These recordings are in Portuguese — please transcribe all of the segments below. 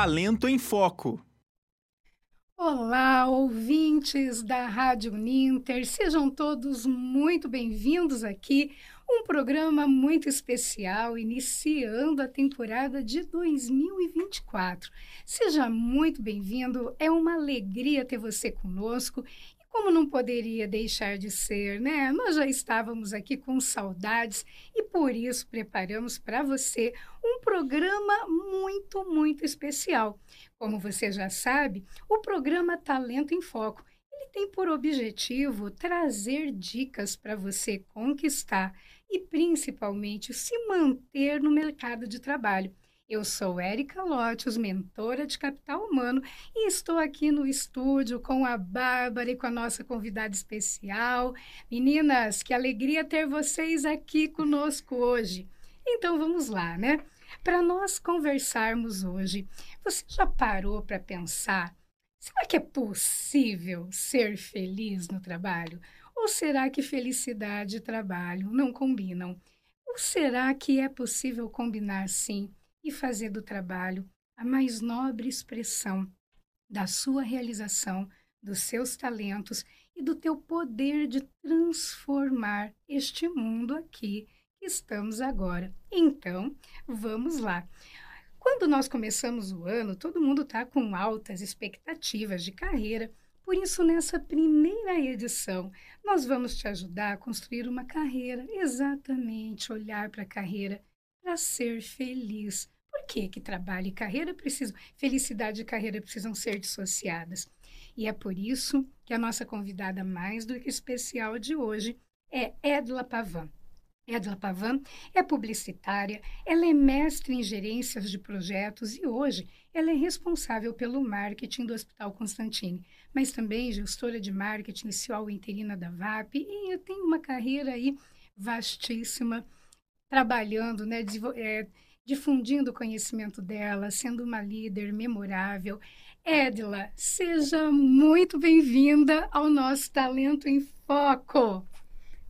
Talento em Foco. Olá, ouvintes da Rádio Ninter, sejam todos muito bem-vindos aqui. Um programa muito especial, iniciando a temporada de 2024. Seja muito bem-vindo, é uma alegria ter você conosco como não poderia deixar de ser, né? Nós já estávamos aqui com saudades e por isso preparamos para você um programa muito, muito especial. Como você já sabe, o programa Talento em Foco ele tem por objetivo trazer dicas para você conquistar e principalmente se manter no mercado de trabalho. Eu sou Érica Lotius, mentora de capital humano, e estou aqui no estúdio com a Bárbara e com a nossa convidada especial. Meninas, que alegria ter vocês aqui conosco hoje. Então vamos lá, né? Para nós conversarmos hoje, você já parou para pensar? Será que é possível ser feliz no trabalho? Ou será que felicidade e trabalho não combinam? Ou será que é possível combinar sim? E fazer do trabalho a mais nobre expressão da sua realização, dos seus talentos e do teu poder de transformar este mundo aqui que estamos agora. Então, vamos lá. Quando nós começamos o ano, todo mundo está com altas expectativas de carreira. Por isso, nessa primeira edição, nós vamos te ajudar a construir uma carreira, exatamente olhar para a carreira para ser feliz, por que trabalho e carreira precisam, felicidade e carreira precisam ser dissociadas? E é por isso que a nossa convidada mais do que especial de hoje é Edla Pavan. Edla Pavan é publicitária, ela é mestre em gerências de projetos e hoje ela é responsável pelo marketing do Hospital Constantine, mas também gestora de marketing CEO interina da VAP e tem uma carreira aí vastíssima, trabalhando, né, é, difundindo o conhecimento dela, sendo uma líder memorável. Edla, seja muito bem-vinda ao nosso Talento em Foco.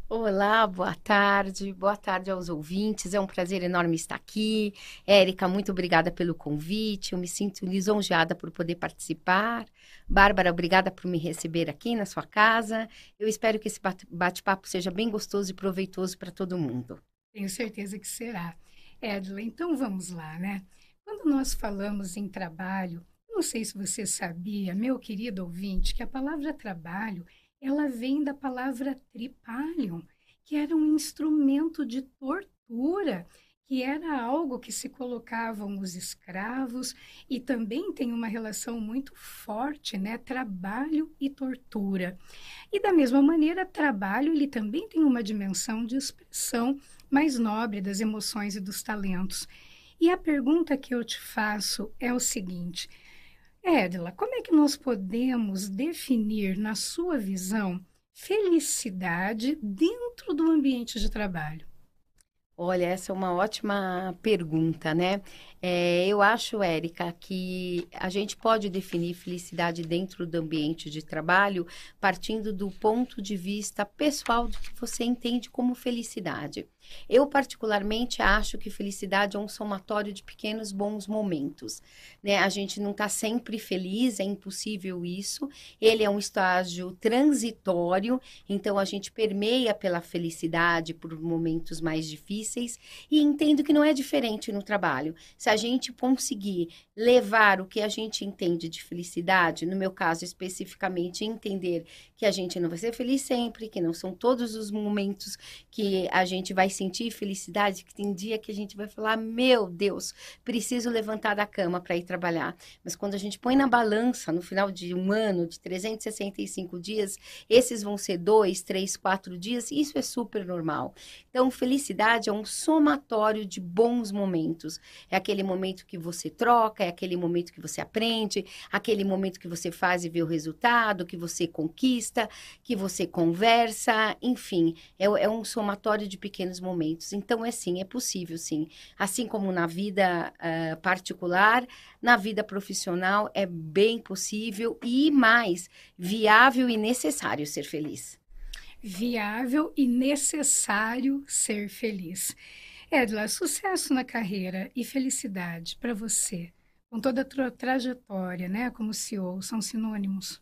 Olá, boa tarde, boa tarde aos ouvintes. É um prazer enorme estar aqui. Érica, muito obrigada pelo convite. Eu me sinto lisonjeada por poder participar. Bárbara, obrigada por me receber aqui na sua casa. Eu espero que esse bate-papo seja bem gostoso e proveitoso para todo mundo. Tenho certeza que será. Edla, então vamos lá, né? Quando nós falamos em trabalho, não sei se você sabia, meu querido ouvinte, que a palavra trabalho, ela vem da palavra tripalium, que era um instrumento de tortura, que era algo que se colocavam os escravos e também tem uma relação muito forte, né, trabalho e tortura. E da mesma maneira, trabalho ele também tem uma dimensão de expressão mais nobre das emoções e dos talentos. E a pergunta que eu te faço é o seguinte: Edla, como é que nós podemos definir, na sua visão, felicidade dentro do ambiente de trabalho? Olha, essa é uma ótima pergunta, né? É, eu acho, Érica, que a gente pode definir felicidade dentro do ambiente de trabalho partindo do ponto de vista pessoal do que você entende como felicidade. Eu, particularmente, acho que felicidade é um somatório de pequenos bons momentos. Né? A gente não está sempre feliz, é impossível isso. Ele é um estágio transitório, então a gente permeia pela felicidade por momentos mais difíceis e entendo que não é diferente no trabalho. Se a gente conseguir levar o que a gente entende de felicidade, no meu caso especificamente, entender que a gente não vai ser feliz sempre, que não são todos os momentos que a gente vai sentir felicidade, que tem dia que a gente vai falar, meu Deus, preciso levantar da cama para ir trabalhar. Mas quando a gente põe na balança, no final de um ano, de 365 dias, esses vão ser dois, três, quatro dias, isso é super normal. Então, felicidade é um somatório de bons momentos. É aquele momento que você troca, é aquele momento que você aprende, aquele momento que você faz e vê o resultado, que você conquista, que você conversa, enfim, é, é um somatório de pequenos momentos momentos. Então, é sim, é possível, sim. Assim como na vida uh, particular, na vida profissional, é bem possível e mais viável e necessário ser feliz. Viável e necessário ser feliz. Edla, sucesso na carreira e felicidade para você com toda a tua trajetória, né, como CEO, são sinônimos?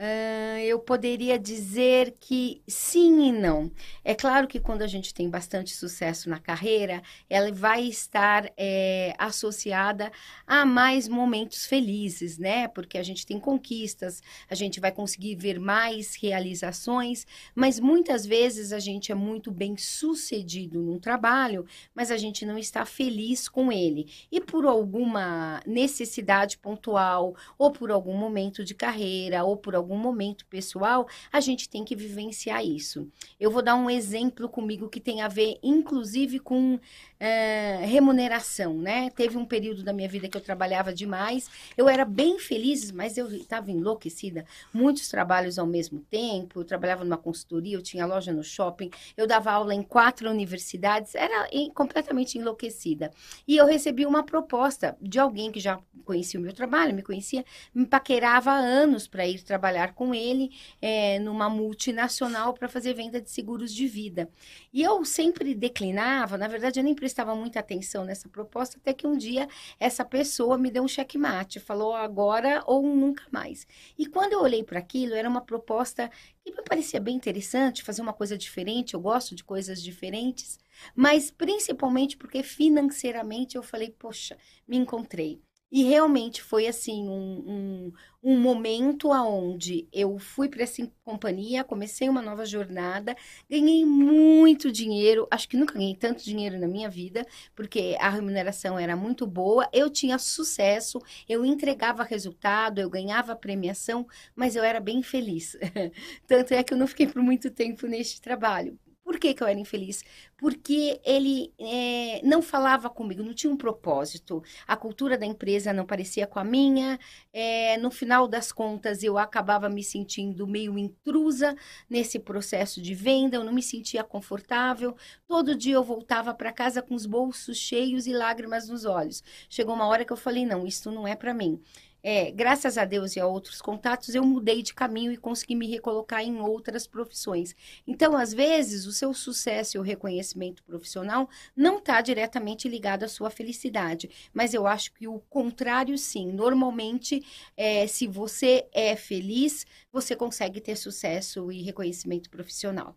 Uh, eu poderia dizer que sim e não. É claro que quando a gente tem bastante sucesso na carreira, ela vai estar é, associada a mais momentos felizes, né? Porque a gente tem conquistas, a gente vai conseguir ver mais realizações, mas muitas vezes a gente é muito bem sucedido num trabalho, mas a gente não está feliz com ele. E por alguma necessidade pontual, ou por algum momento de carreira, ou por algum algum momento pessoal, a gente tem que vivenciar isso. Eu vou dar um exemplo comigo que tem a ver, inclusive, com é, remuneração, né? Teve um período da minha vida que eu trabalhava demais, eu era bem feliz, mas eu estava enlouquecida. Muitos trabalhos ao mesmo tempo, eu trabalhava numa consultoria, eu tinha loja no shopping, eu dava aula em quatro universidades, era completamente enlouquecida. E eu recebi uma proposta de alguém que já conhecia o meu trabalho, me conhecia, me paquerava há anos para ir trabalhar com ele é, numa multinacional para fazer venda de seguros de vida. E eu sempre declinava, na verdade eu nem prestava muita atenção nessa proposta, até que um dia essa pessoa me deu um checkmate, falou agora ou nunca mais. E quando eu olhei para aquilo, era uma proposta que me parecia bem interessante, fazer uma coisa diferente, eu gosto de coisas diferentes, mas principalmente porque financeiramente eu falei, poxa, me encontrei. E realmente foi assim um, um, um momento aonde eu fui para essa companhia, comecei uma nova jornada, ganhei muito dinheiro, acho que nunca ganhei tanto dinheiro na minha vida, porque a remuneração era muito boa, eu tinha sucesso, eu entregava resultado, eu ganhava premiação, mas eu era bem feliz. Tanto é que eu não fiquei por muito tempo neste trabalho. Por que, que eu era infeliz? Porque ele é, não falava comigo, não tinha um propósito. A cultura da empresa não parecia com a minha. É, no final das contas, eu acabava me sentindo meio intrusa nesse processo de venda, eu não me sentia confortável. Todo dia eu voltava para casa com os bolsos cheios e lágrimas nos olhos. Chegou uma hora que eu falei: não, isso não é para mim é, graças a Deus e a outros contatos, eu mudei de caminho e consegui me recolocar em outras profissões. Então, às vezes, o seu sucesso e o reconhecimento profissional não está diretamente ligado à sua felicidade. Mas eu acho que o contrário, sim. Normalmente, é, se você é feliz, você consegue ter sucesso e reconhecimento profissional.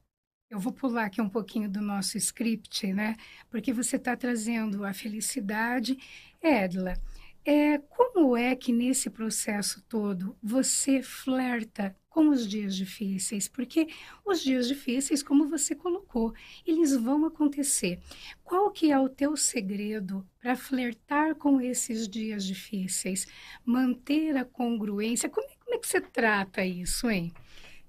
Eu vou pular aqui um pouquinho do nosso script, né? Porque você está trazendo a felicidade. Edla, é, como é que nesse processo todo você flerta com os dias difíceis? Porque os dias difíceis, como você colocou, eles vão acontecer. Qual que é o teu segredo para flertar com esses dias difíceis? Manter a congruência? Como, é, como é que você trata isso, hein?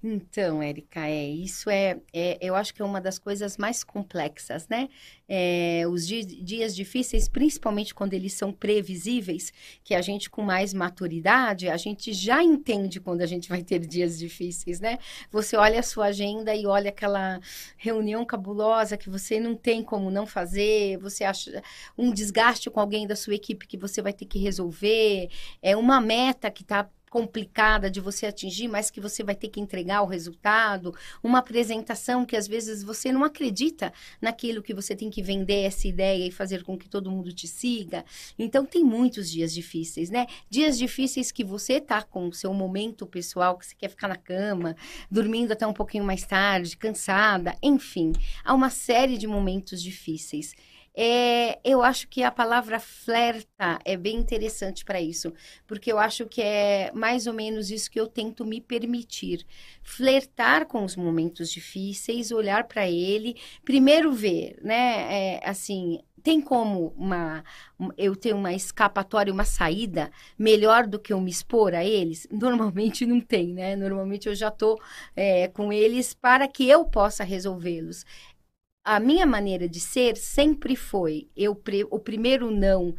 Então, Érica, é, isso é, é, eu acho que é uma das coisas mais complexas, né? É, os dias, dias difíceis, principalmente quando eles são previsíveis, que a gente com mais maturidade, a gente já entende quando a gente vai ter dias difíceis, né? Você olha a sua agenda e olha aquela reunião cabulosa que você não tem como não fazer, você acha um desgaste com alguém da sua equipe que você vai ter que resolver, é uma meta que está complicada de você atingir, mas que você vai ter que entregar o resultado, uma apresentação que às vezes você não acredita naquilo que você tem que vender essa ideia e fazer com que todo mundo te siga. Então tem muitos dias difíceis, né? Dias difíceis que você tá com o seu momento pessoal, que você quer ficar na cama, dormindo até um pouquinho mais tarde, cansada, enfim, há uma série de momentos difíceis. É, eu acho que a palavra flerta é bem interessante para isso, porque eu acho que é mais ou menos isso que eu tento me permitir. Flertar com os momentos difíceis, olhar para ele, primeiro ver, né? É, assim, tem como uma, eu ter uma escapatória, uma saída melhor do que eu me expor a eles? Normalmente não tem, né? Normalmente eu já estou é, com eles para que eu possa resolvê-los a minha maneira de ser sempre foi eu o primeiro não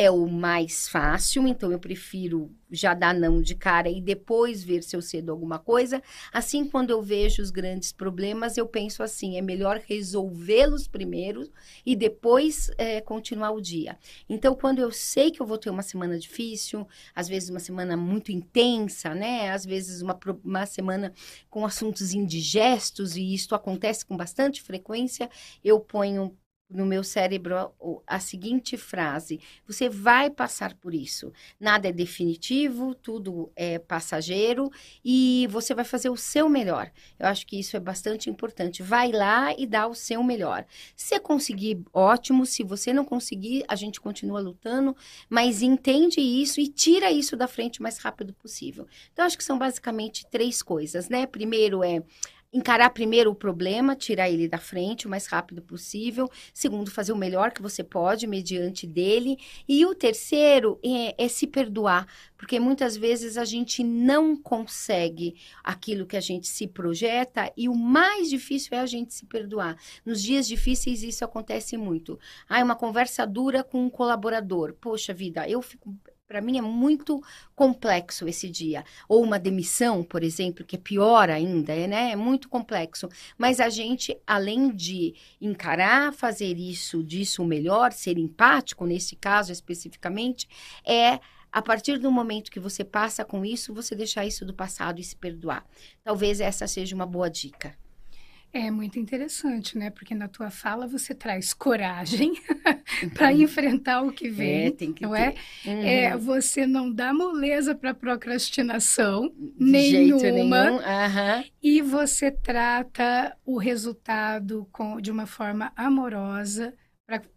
é o mais fácil, então eu prefiro já dar não de cara e depois ver se eu cedo alguma coisa. Assim, quando eu vejo os grandes problemas, eu penso assim: é melhor resolvê-los primeiro e depois é, continuar o dia. Então, quando eu sei que eu vou ter uma semana difícil, às vezes uma semana muito intensa, né? Às vezes uma, uma semana com assuntos indigestos, e isso acontece com bastante frequência, eu ponho no meu cérebro a seguinte frase: você vai passar por isso. Nada é definitivo, tudo é passageiro e você vai fazer o seu melhor. Eu acho que isso é bastante importante. Vai lá e dá o seu melhor. Se conseguir, ótimo. Se você não conseguir, a gente continua lutando, mas entende isso e tira isso da frente o mais rápido possível. Então, acho que são basicamente três coisas, né? Primeiro é encarar primeiro o problema, tirar ele da frente o mais rápido possível. Segundo, fazer o melhor que você pode mediante dele. E o terceiro é, é, se perdoar, porque muitas vezes a gente não consegue aquilo que a gente se projeta e o mais difícil é a gente se perdoar. Nos dias difíceis isso acontece muito. Ah, uma conversa dura com um colaborador. Poxa vida, eu fico para mim é muito complexo esse dia. Ou uma demissão, por exemplo, que é pior ainda, é, né? É muito complexo. Mas a gente, além de encarar, fazer isso, disso melhor, ser empático, nesse caso especificamente, é a partir do momento que você passa com isso, você deixar isso do passado e se perdoar. Talvez essa seja uma boa dica. É muito interessante, né? Porque na tua fala você traz coragem para uhum. enfrentar o que é, vem, é, tem que não é? é? Uhum. é? Você não dá moleza para procrastinação De nenhuma. Nenhum. Uhum. E você trata o resultado com, de uma forma amorosa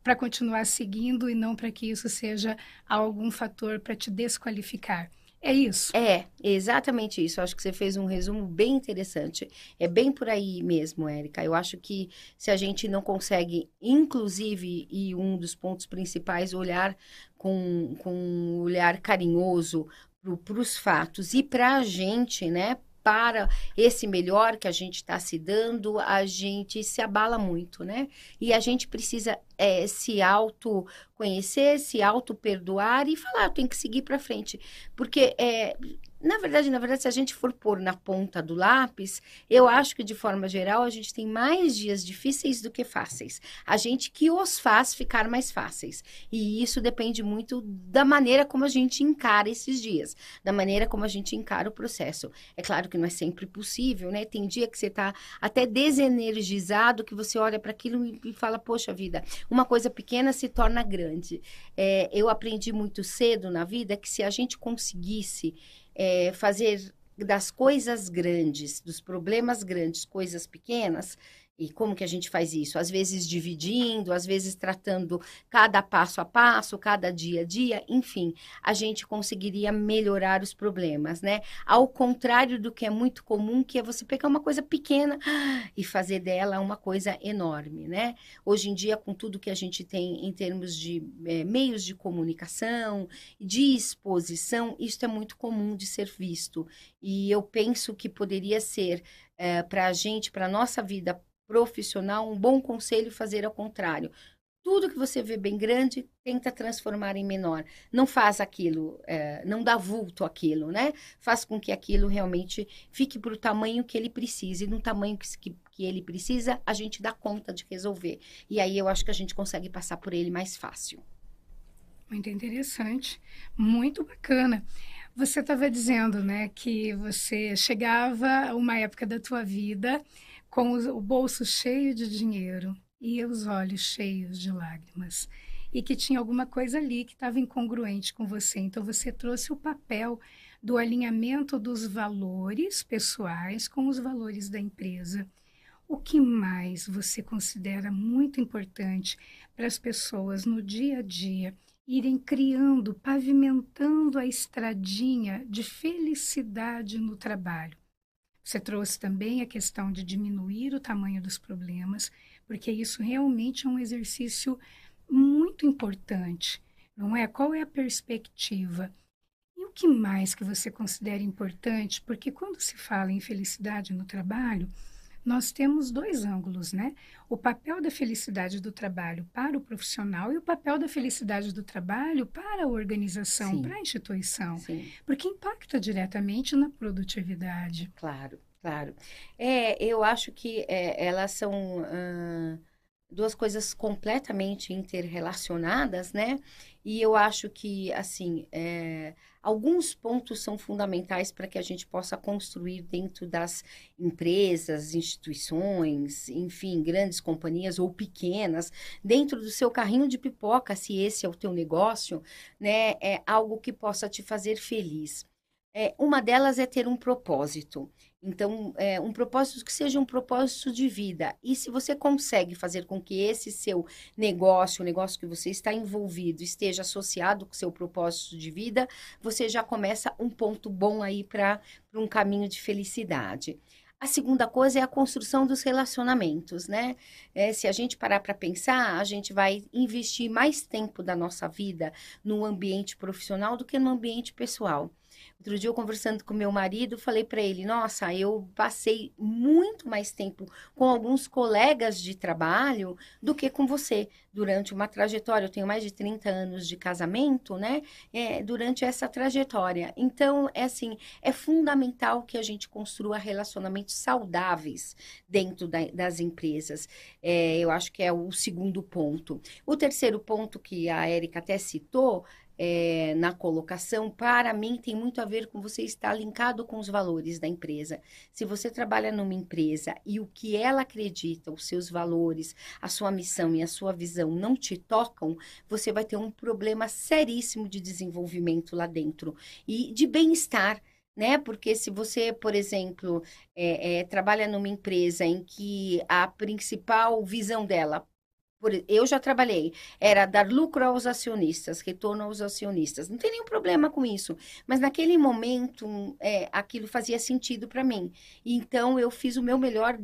para continuar seguindo e não para que isso seja algum fator para te desqualificar. É isso. É, exatamente isso. Acho que você fez um resumo bem interessante. É bem por aí mesmo, Érica. Eu acho que se a gente não consegue, inclusive, e um dos pontos principais, olhar com, com um olhar carinhoso para os fatos e para a gente, né? Para esse melhor que a gente está se dando, a gente se abala muito, né? E a gente precisa é, se autoconhecer, se auto-perdoar e falar, eu tenho que seguir para frente. Porque é, na verdade, na verdade, se a gente for pôr na ponta do lápis, eu acho que de forma geral a gente tem mais dias difíceis do que fáceis. A gente que os faz ficar mais fáceis. E isso depende muito da maneira como a gente encara esses dias, da maneira como a gente encara o processo. É claro que não é sempre possível, né? Tem dia que você está até desenergizado, que você olha para aquilo e fala, poxa vida, uma coisa pequena se torna grande. É, eu aprendi muito cedo na vida que se a gente conseguisse é, fazer das coisas grandes, dos problemas grandes, coisas pequenas, e como que a gente faz isso? Às vezes dividindo, às vezes tratando cada passo a passo, cada dia a dia, enfim, a gente conseguiria melhorar os problemas, né? Ao contrário do que é muito comum, que é você pegar uma coisa pequena e fazer dela uma coisa enorme, né? Hoje em dia, com tudo que a gente tem em termos de é, meios de comunicação, de exposição, isso é muito comum de ser visto. E eu penso que poderia ser é, para a gente, para a nossa vida profissional, um bom conselho fazer ao contrário. Tudo que você vê bem grande, tenta transformar em menor. Não faz aquilo, é, não dá vulto aquilo, né? Faz com que aquilo realmente fique para o tamanho que ele precisa. E no tamanho que, que, ele precisa, a gente dá conta de resolver. E aí eu acho que a gente consegue passar por ele mais fácil. Muito interessante, muito bacana. Você estava dizendo, né, que você chegava a uma época da tua vida com o bolso cheio de dinheiro e os olhos cheios de lágrimas, e que tinha alguma coisa ali que estava incongruente com você. Então você trouxe o papel do alinhamento dos valores pessoais com os valores da empresa. O que mais você considera muito importante para as pessoas no dia a dia irem criando, pavimentando a estradinha de felicidade no trabalho? Você trouxe também a questão de diminuir o tamanho dos problemas, porque isso realmente é um exercício muito importante, não é? Qual é a perspectiva? E o que mais que você considera importante? Porque quando se fala em felicidade no trabalho, nós temos dois ângulos, né? O papel da felicidade do trabalho para o profissional e o papel da felicidade do trabalho para a organização, Sim. para a instituição. Sim. Porque impacta diretamente na produtividade. Claro, claro. É, eu acho que é, elas são. Duas coisas completamente interrelacionadas, né? E eu acho que, assim, é, alguns pontos são fundamentais para que a gente possa construir dentro das empresas, instituições, enfim, grandes companhias ou pequenas, dentro do seu carrinho de pipoca, se esse é o teu negócio, né? É algo que possa te fazer feliz. É, uma delas é ter um propósito. Então, é, um propósito que seja um propósito de vida. E se você consegue fazer com que esse seu negócio, o negócio que você está envolvido, esteja associado com o seu propósito de vida, você já começa um ponto bom aí para um caminho de felicidade. A segunda coisa é a construção dos relacionamentos, né? É, se a gente parar para pensar, a gente vai investir mais tempo da nossa vida no ambiente profissional do que no ambiente pessoal. Outro dia, eu conversando com meu marido, falei para ele: Nossa, eu passei muito mais tempo com alguns colegas de trabalho do que com você durante uma trajetória. Eu tenho mais de 30 anos de casamento, né? É, durante essa trajetória. Então, é assim: é fundamental que a gente construa relacionamentos saudáveis dentro da, das empresas. É, eu acho que é o segundo ponto. O terceiro ponto que a Érica até citou é, na colocação, para mim, tem muito a ver com você estar linkado com os valores da empresa. Se você trabalha numa empresa e o que ela acredita, os seus valores, a sua missão e a sua visão não te tocam, você vai ter um problema seríssimo de desenvolvimento lá dentro e de bem-estar né? Porque se você, por exemplo, é, é, trabalha numa empresa em que a principal visão dela por, eu já trabalhei, era dar lucro aos acionistas, retorno aos acionistas. Não tem nenhum problema com isso. Mas naquele momento, é, aquilo fazia sentido para mim. Então, eu fiz o meu melhor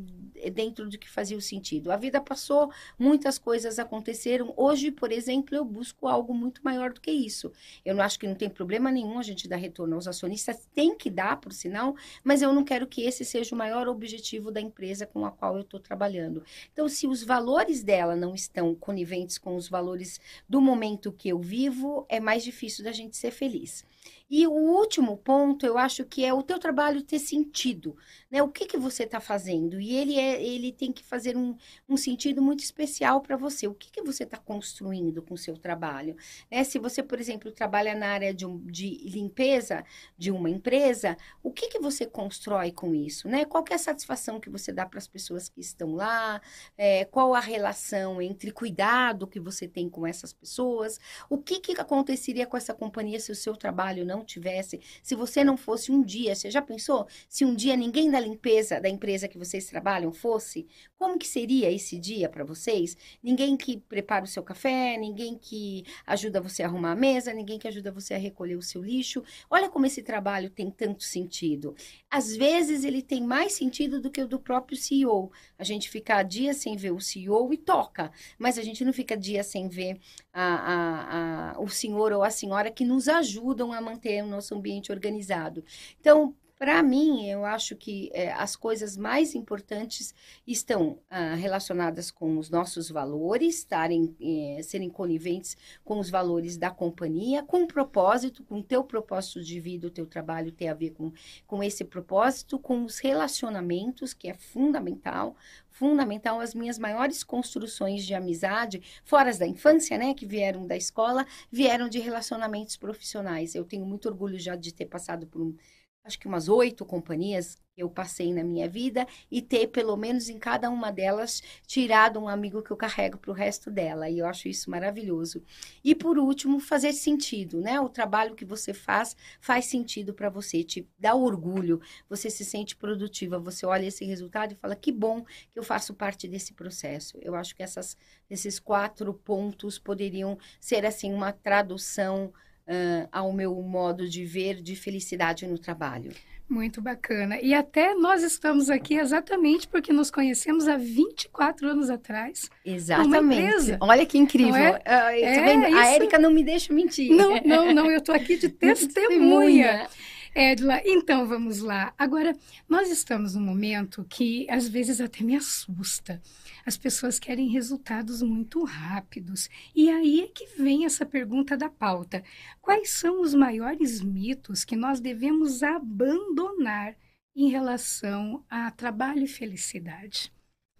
dentro do que fazia o sentido. A vida passou, muitas coisas aconteceram. Hoje, por exemplo, eu busco algo muito maior do que isso. Eu não acho que não tem problema nenhum a gente dar retorno aos acionistas. Tem que dar, por sinal, mas eu não quero que esse seja o maior objetivo da empresa com a qual eu estou trabalhando. Então, se os valores dela não estão estão coniventes com os valores do momento que eu vivo, é mais difícil da gente ser feliz. E o último ponto, eu acho que é o teu trabalho ter sentido, né? O que que você está fazendo? E ele é, ele tem que fazer um, um sentido muito especial para você. O que que você está construindo com o seu trabalho? Né? Se você, por exemplo, trabalha na área de, um, de limpeza de uma empresa, o que que você constrói com isso, né? Qual é a satisfação que você dá para as pessoas que estão lá? É, qual a relação entre cuidado que você tem com essas pessoas? O que que aconteceria com essa companhia se o seu trabalho não não tivesse, se você não fosse um dia, você já pensou? Se um dia ninguém da limpeza da empresa que vocês trabalham fosse, como que seria esse dia para vocês? Ninguém que prepara o seu café, ninguém que ajuda você a arrumar a mesa, ninguém que ajuda você a recolher o seu lixo. Olha como esse trabalho tem tanto sentido. Às vezes ele tem mais sentido do que o do próprio CEO. A gente fica dias sem ver o CEO e toca, mas a gente não fica dias sem ver a, a, a, o senhor ou a senhora que nos ajudam a manter o nosso ambiente organizado. Então, para mim, eu acho que é, as coisas mais importantes estão ah, relacionadas com os nossos valores, estarem, é, serem coniventes com os valores da companhia, com o propósito, com o teu propósito de vida, o teu trabalho ter a ver com, com esse propósito, com os relacionamentos, que é fundamental, fundamental as minhas maiores construções de amizade, fora da infância, né, que vieram da escola, vieram de relacionamentos profissionais. Eu tenho muito orgulho já de ter passado por um acho que umas oito companhias que eu passei na minha vida e ter, pelo menos em cada uma delas, tirado um amigo que eu carrego para o resto dela. E eu acho isso maravilhoso. E por último, fazer sentido, né? O trabalho que você faz faz sentido para você, te dá orgulho, você se sente produtiva, você olha esse resultado e fala: que bom que eu faço parte desse processo. Eu acho que essas, esses quatro pontos poderiam ser, assim, uma tradução uh, ao meu modo de ver de felicidade no trabalho. Muito bacana. E até nós estamos aqui exatamente porque nos conhecemos há 24 anos atrás. Exatamente. Olha que incrível. É? Uh, é, A Érica não me deixa mentir. Não, não, não. Eu estou aqui de testemunha. Edla, então vamos lá. Agora, nós estamos num momento que às vezes até me assusta. As pessoas querem resultados muito rápidos. E aí é que vem essa pergunta da pauta: quais são os maiores mitos que nós devemos abandonar em relação a trabalho e felicidade?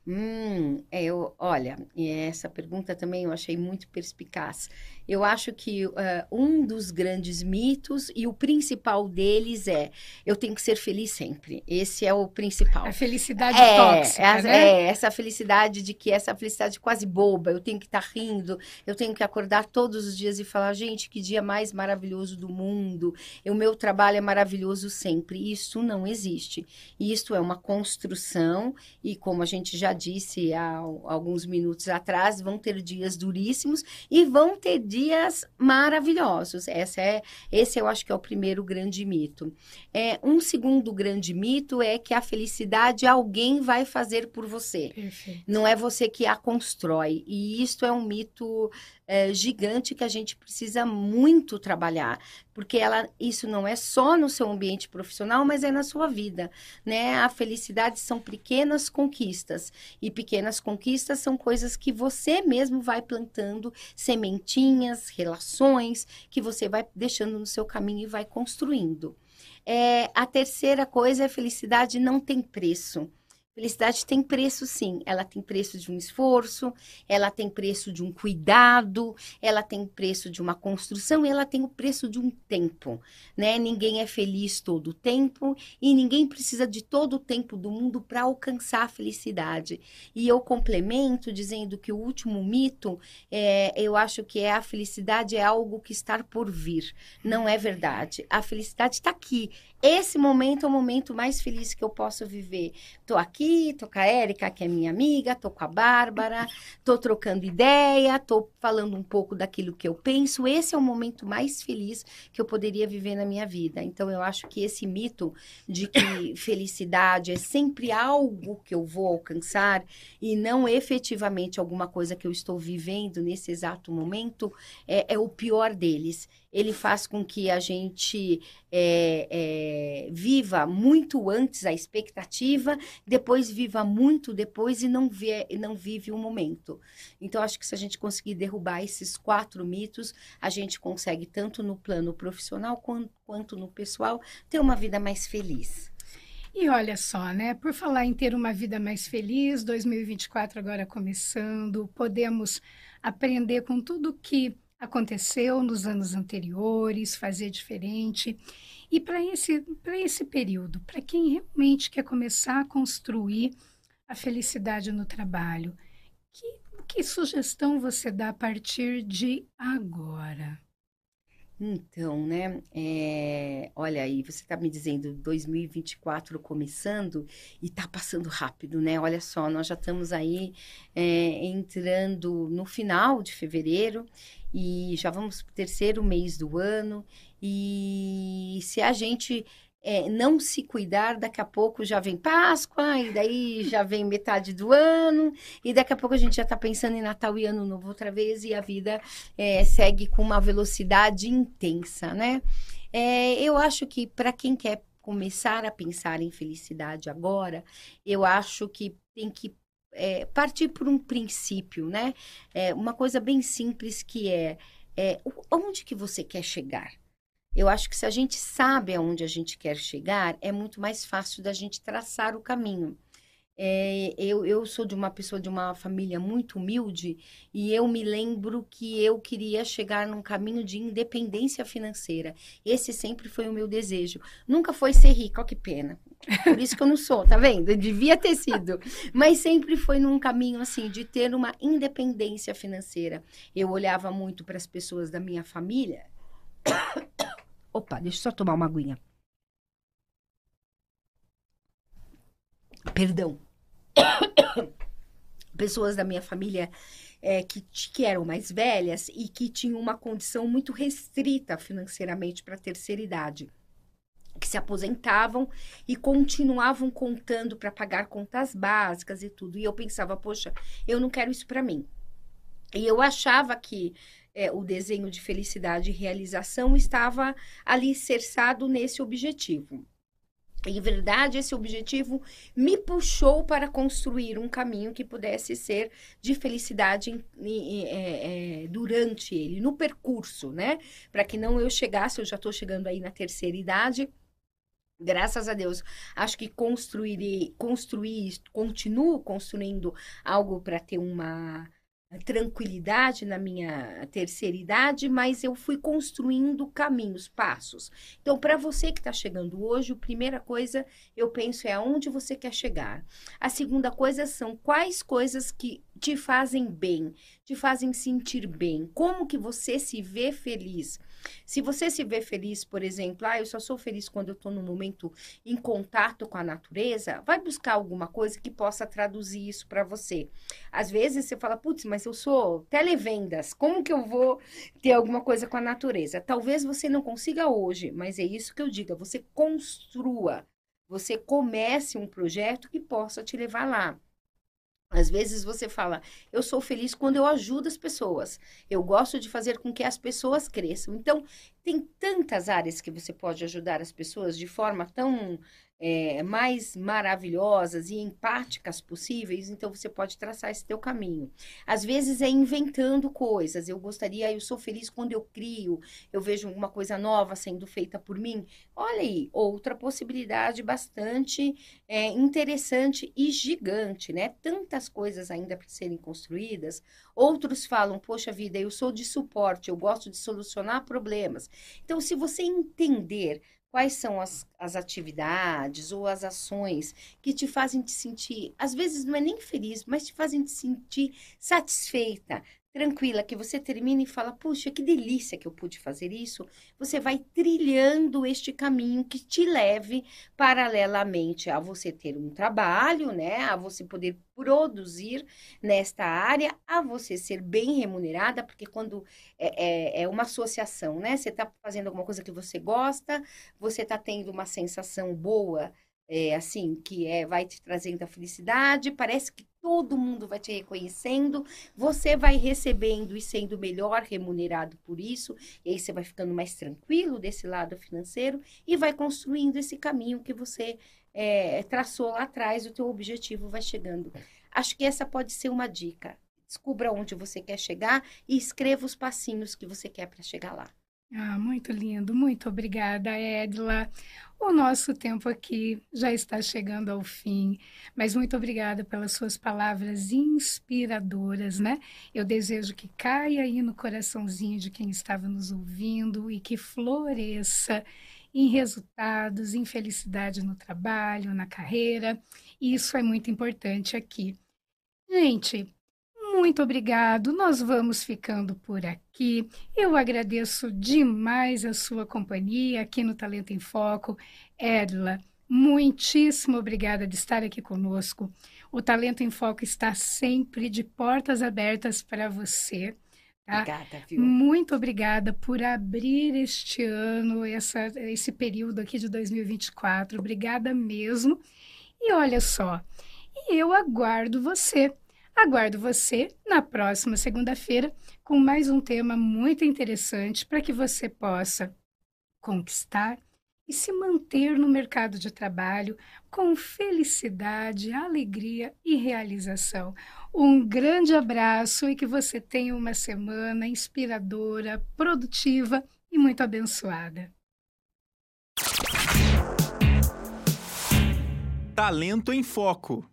Hum, é, eu, olha, essa pergunta também eu achei muito perspicaz. Eu acho que uh, um dos grandes mitos e o principal deles é eu tenho que ser feliz sempre. Esse é o principal. A felicidade é, tóxica, é, né? É, essa felicidade de que essa felicidade quase boba. Eu tenho que estar tá rindo, eu tenho que acordar todos os dias e falar, gente, que dia mais maravilhoso do mundo. O meu trabalho é maravilhoso sempre. Isso não existe. Isso é uma construção e como a gente já disse há alguns minutos atrás, vão ter dias duríssimos e vão ter dias maravilhosos. Essa é, esse eu acho que é o primeiro grande mito. É, um segundo grande mito é que a felicidade alguém vai fazer por você. Perfeito. Não é você que a constrói. E isto é um mito é, gigante que a gente precisa muito trabalhar, porque ela, isso não é só no seu ambiente profissional, mas é na sua vida, né? A felicidade são pequenas conquistas e pequenas conquistas são coisas que você mesmo vai plantando, sementinhas, relações que você vai deixando no seu caminho e vai construindo. É, a terceira coisa é felicidade não tem preço. Felicidade tem preço, sim. Ela tem preço de um esforço, ela tem preço de um cuidado, ela tem preço de uma construção e ela tem o preço de um tempo, né? Ninguém é feliz todo o tempo e ninguém precisa de todo o tempo do mundo para alcançar a felicidade. E eu complemento dizendo que o último mito, é, eu acho que é a felicidade é algo que está por vir. Não é verdade. A felicidade está aqui. Esse momento é o momento mais feliz que eu posso viver. Tô aqui, tô com a Érica, que é minha amiga, tô com a Bárbara, tô trocando ideia, tô falando um pouco daquilo que eu penso. Esse é o momento mais feliz que eu poderia viver na minha vida. Então, eu acho que esse mito de que felicidade é sempre algo que eu vou alcançar e não efetivamente alguma coisa que eu estou vivendo nesse exato momento é, é o pior deles ele faz com que a gente é, é, viva muito antes a expectativa, depois viva muito depois e não, vê, não vive o momento. Então, acho que se a gente conseguir derrubar esses quatro mitos, a gente consegue, tanto no plano profissional quanto, quanto no pessoal, ter uma vida mais feliz. E olha só, né? Por falar em ter uma vida mais feliz, 2024 agora começando, podemos aprender com tudo que aconteceu nos anos anteriores, fazer diferente. E para esse, esse período, para quem realmente quer começar a construir a felicidade no trabalho, que, que sugestão você dá a partir de agora? Então, né? É, olha aí, você está me dizendo 2024 começando e está passando rápido, né? Olha só, nós já estamos aí é, entrando no final de fevereiro e já vamos para o terceiro mês do ano. E se a gente é, não se cuidar, daqui a pouco já vem Páscoa, e daí já vem metade do ano, e daqui a pouco a gente já está pensando em Natal e Ano Novo outra vez, e a vida é, segue com uma velocidade intensa, né? É, eu acho que para quem quer começar a pensar em felicidade agora, eu acho que tem que é, partir por um princípio, né? É, uma coisa bem simples que é, é onde que você quer chegar? Eu acho que se a gente sabe aonde a gente quer chegar, é muito mais fácil da gente traçar o caminho. É, eu, eu sou de uma pessoa de uma família muito humilde e eu me lembro que eu queria chegar num caminho de independência financeira. Esse sempre foi o meu desejo. Nunca foi ser rica, ó que pena. Por isso que eu não sou, tá vendo? Devia ter sido. Mas sempre foi num caminho assim de ter uma independência financeira. Eu olhava muito para as pessoas da minha família. Opa, deixa eu só tomar uma aguinha. Perdão pessoas da minha família é, que, que eram mais velhas e que tinham uma condição muito restrita financeiramente para a terceira idade. Que se aposentavam e continuavam contando para pagar contas básicas e tudo. E eu pensava, poxa, eu não quero isso para mim. E eu achava que é, o desenho de felicidade e realização estava alicerçado nesse objetivo. Em verdade, esse objetivo me puxou para construir um caminho que pudesse ser de felicidade em, em, é, é, durante ele, no percurso, né? Para que não eu chegasse, eu já estou chegando aí na terceira idade, Graças a Deus, acho que construirei, construir, continuo construindo algo para ter uma tranquilidade na minha terceira idade, mas eu fui construindo caminhos, passos. Então, para você que está chegando hoje, a primeira coisa eu penso é aonde você quer chegar. A segunda coisa são quais coisas que te fazem bem, te fazem sentir bem, como que você se vê feliz. Se você se vê feliz, por exemplo, ah, eu só sou feliz quando eu estou no momento em contato com a natureza, vai buscar alguma coisa que possa traduzir isso para você. Às vezes você fala, putz, mas eu sou televendas, como que eu vou ter alguma coisa com a natureza? Talvez você não consiga hoje, mas é isso que eu digo, você construa, você comece um projeto que possa te levar lá. Às vezes você fala, eu sou feliz quando eu ajudo as pessoas. Eu gosto de fazer com que as pessoas cresçam. Então, tem tantas áreas que você pode ajudar as pessoas de forma tão é, mais maravilhosas e empáticas possíveis, então você pode traçar esse teu caminho. Às vezes é inventando coisas. Eu gostaria, eu sou feliz quando eu crio, eu vejo alguma coisa nova sendo feita por mim. Olha aí, outra possibilidade bastante é, interessante e gigante, né? Tantas coisas ainda para serem construídas. Outros falam, poxa vida, eu sou de suporte, eu gosto de solucionar problemas. Então, se você entender Quais são as, as atividades ou as ações que te fazem te sentir, às vezes não é nem feliz, mas te fazem te sentir satisfeita, tranquila, que você termina e fala, puxa, que delícia que eu pude fazer isso, você vai trilhando este caminho que te leve paralelamente a você ter um trabalho, né, a você poder produzir nesta área, a você ser bem remunerada, porque quando é, é, é uma associação, né, você está fazendo alguma coisa que você gosta, você está tendo uma sensação boa, é, assim, que é, vai te trazendo a felicidade, parece que todo mundo vai te reconhecendo, você vai recebendo e sendo melhor remunerado por isso, e aí você vai ficando mais tranquilo desse lado financeiro e vai construindo esse caminho que você é, traçou lá atrás, o teu objetivo vai chegando. Acho que essa pode ser uma dica. Descubra onde você quer chegar e escreva os passinhos que você quer para chegar lá. Ah, muito lindo, muito obrigada, Edla. O nosso tempo aqui já está chegando ao fim, mas muito obrigada pelas suas palavras inspiradoras, né? Eu desejo que caia aí no coraçãozinho de quem estava nos ouvindo e que floresça em resultados, em felicidade no trabalho, na carreira. Isso é muito importante aqui. Gente, muito obrigado. Nós vamos ficando por aqui. Eu agradeço demais a sua companhia aqui no Talento em Foco. Edla, muitíssimo obrigada de estar aqui conosco. O Talento em Foco está sempre de portas abertas para você. Tá? Obrigada, viu? Muito obrigada por abrir este ano, essa, esse período aqui de 2024. Obrigada mesmo. E olha só, eu aguardo você Aguardo você na próxima segunda-feira com mais um tema muito interessante para que você possa conquistar e se manter no mercado de trabalho com felicidade, alegria e realização. Um grande abraço e que você tenha uma semana inspiradora, produtiva e muito abençoada. Talento em Foco